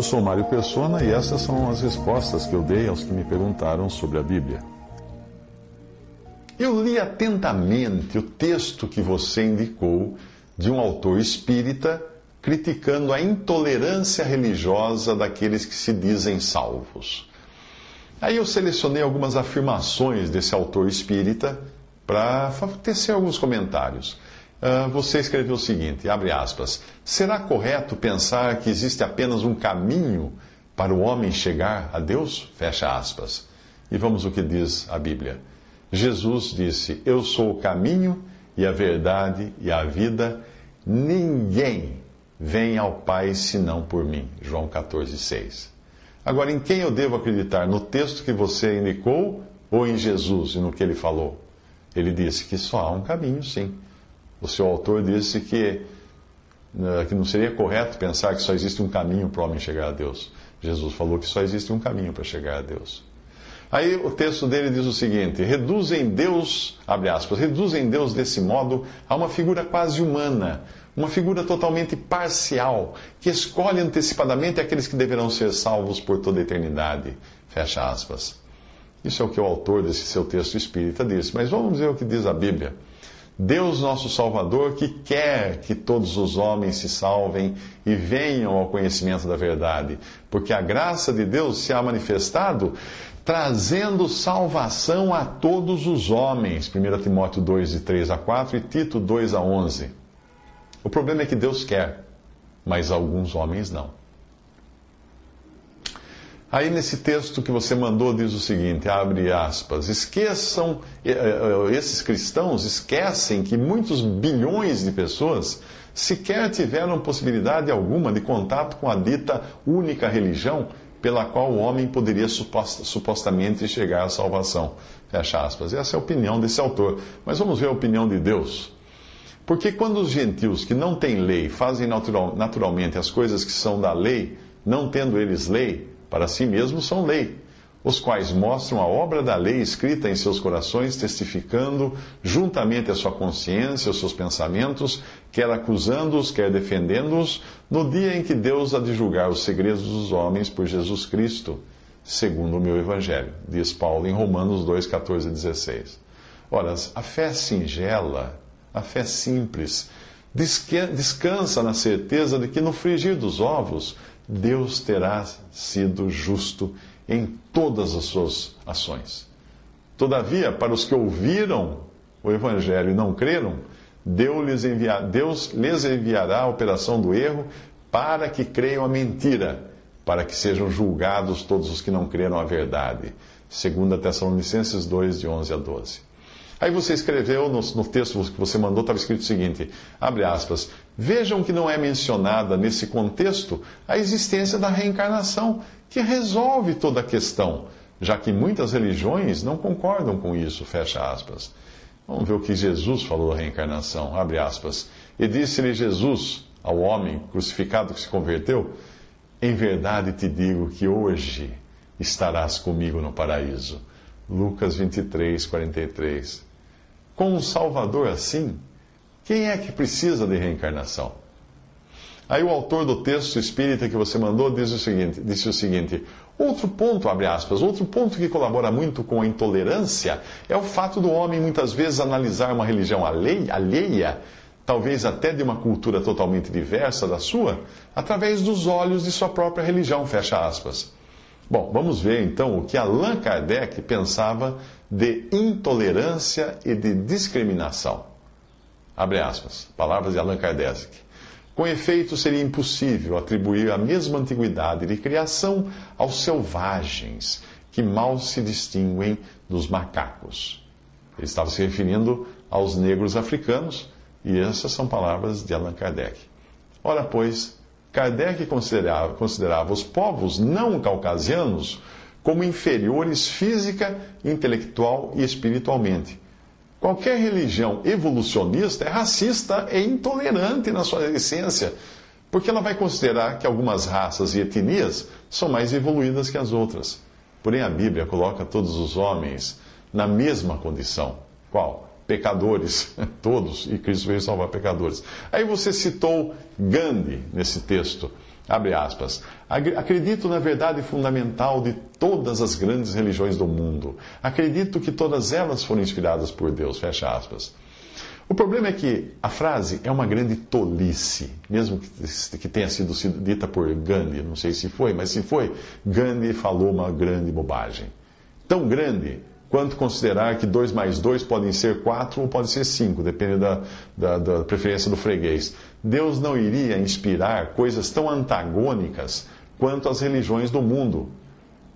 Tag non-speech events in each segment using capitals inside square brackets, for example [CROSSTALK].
Eu sou Mário Persona e essas são as respostas que eu dei aos que me perguntaram sobre a Bíblia. Eu li atentamente o texto que você indicou de um autor espírita criticando a intolerância religiosa daqueles que se dizem salvos. Aí eu selecionei algumas afirmações desse autor espírita para tecer alguns comentários. Uh, você escreveu o seguinte, abre aspas, será correto pensar que existe apenas um caminho para o homem chegar a Deus? Fecha aspas. E vamos o que diz a Bíblia. Jesus disse, eu sou o caminho e a verdade e a vida, ninguém vem ao Pai senão por mim. João 14, 6. Agora, em quem eu devo acreditar? No texto que você indicou ou em Jesus e no que ele falou? Ele disse que só há um caminho, sim. O seu autor disse que, né, que não seria correto pensar que só existe um caminho para o homem chegar a Deus. Jesus falou que só existe um caminho para chegar a Deus. Aí o texto dele diz o seguinte: reduzem Deus, abre aspas, reduzem Deus desse modo a uma figura quase humana, uma figura totalmente parcial, que escolhe antecipadamente aqueles que deverão ser salvos por toda a eternidade. Fecha aspas. Isso é o que o autor desse seu texto espírita disse. Mas vamos ver o que diz a Bíblia. Deus nosso Salvador, que quer que todos os homens se salvem e venham ao conhecimento da verdade, porque a graça de Deus se ha manifestado trazendo salvação a todos os homens. 1 Timóteo 2, de 3 a 4 e Tito 2 a 11. O problema é que Deus quer, mas alguns homens não. Aí nesse texto que você mandou diz o seguinte, abre aspas, esqueçam, eh, eh, esses cristãos esquecem que muitos bilhões de pessoas sequer tiveram possibilidade alguma de contato com a dita única religião pela qual o homem poderia supostamente chegar à salvação. Fecha aspas. Essa é a opinião desse autor. Mas vamos ver a opinião de Deus. Porque quando os gentios que não têm lei fazem natural, naturalmente as coisas que são da lei, não tendo eles lei, para si mesmos são lei, os quais mostram a obra da lei escrita em seus corações, testificando juntamente a sua consciência, os seus pensamentos, quer acusando-os, quer defendendo-os, no dia em que Deus há de julgar os segredos dos homens por Jesus Cristo, segundo o meu Evangelho, diz Paulo em Romanos 2, 14 e 16. Ora, a fé singela, a fé simples, descansa na certeza de que no frigir dos ovos, Deus terá sido justo em todas as suas ações. Todavia, para os que ouviram o Evangelho e não creram, Deus lhes, enviará a operação do erro para que creiam a mentira, para que sejam julgados todos os que não creram a verdade. Segundo Tessalonicenses 2, de 11 a 12. Aí você escreveu no, no texto que você mandou, estava escrito o seguinte: abre aspas. Vejam que não é mencionada nesse contexto a existência da reencarnação, que resolve toda a questão, já que muitas religiões não concordam com isso, fecha aspas. Vamos ver o que Jesus falou da reencarnação, abre aspas. E disse-lhe Jesus ao homem crucificado que se converteu: Em verdade te digo que hoje estarás comigo no paraíso. Lucas 23, 43 com um Salvador assim, quem é que precisa de reencarnação? Aí o autor do texto espírita que você mandou diz o seguinte, disse o seguinte: outro ponto, abre aspas, outro ponto que colabora muito com a intolerância é o fato do homem muitas vezes analisar uma religião alheia, talvez até de uma cultura totalmente diversa da sua, através dos olhos de sua própria religião, fecha aspas. Bom, vamos ver então o que Allan Kardec pensava de intolerância e de discriminação. Abre aspas, palavras de Allan Kardec. Com efeito, seria impossível atribuir a mesma antiguidade de criação aos selvagens, que mal se distinguem dos macacos. Ele estava se referindo aos negros africanos, E essas são palavras de Allan Kardec. Ora, pois, Kardec considerava, considerava os povos não caucasianos como inferiores física, intelectual e espiritualmente. Qualquer religião evolucionista é racista e intolerante na sua essência, porque ela vai considerar que algumas raças e etnias são mais evoluídas que as outras. Porém, a Bíblia coloca todos os homens na mesma condição. Qual? Pecadores, [LAUGHS] todos, e Cristo veio salvar pecadores. Aí você citou Gandhi nesse texto. Abre aspas. Acredito na verdade fundamental de todas as grandes religiões do mundo. Acredito que todas elas foram inspiradas por Deus. Fecha aspas. O problema é que a frase é uma grande tolice, mesmo que tenha sido dita por Gandhi, não sei se foi, mas se foi, Gandhi falou uma grande bobagem. Tão grande quanto considerar que 2 mais 2 podem ser 4 ou pode ser 5, depende da, da, da, preferência do freguês. Deus não iria inspirar coisas tão antagônicas quanto as religiões do mundo.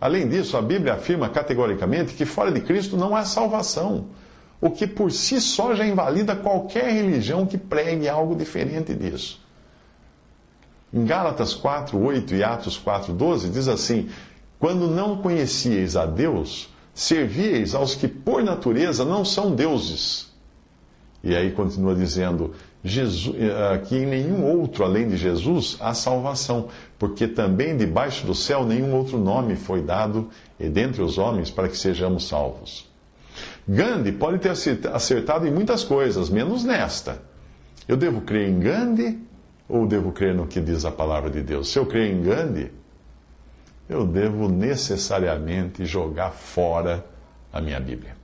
Além disso, a Bíblia afirma categoricamente que fora de Cristo não há salvação, o que por si só já invalida qualquer religião que pregue algo diferente disso. Em Gálatas 4, 8 e Atos 4, 12, diz assim: Quando não conhecieis a Deus, Servieis aos que por natureza não são deuses. E aí continua dizendo Jesus, eh, que em nenhum outro além de Jesus há salvação, porque também debaixo do céu nenhum outro nome foi dado dentre os homens para que sejamos salvos. Gandhi pode ter acertado em muitas coisas, menos nesta. Eu devo crer em Gandhi ou devo crer no que diz a palavra de Deus? Se eu crer em Gandhi, eu devo necessariamente jogar fora a minha Bíblia.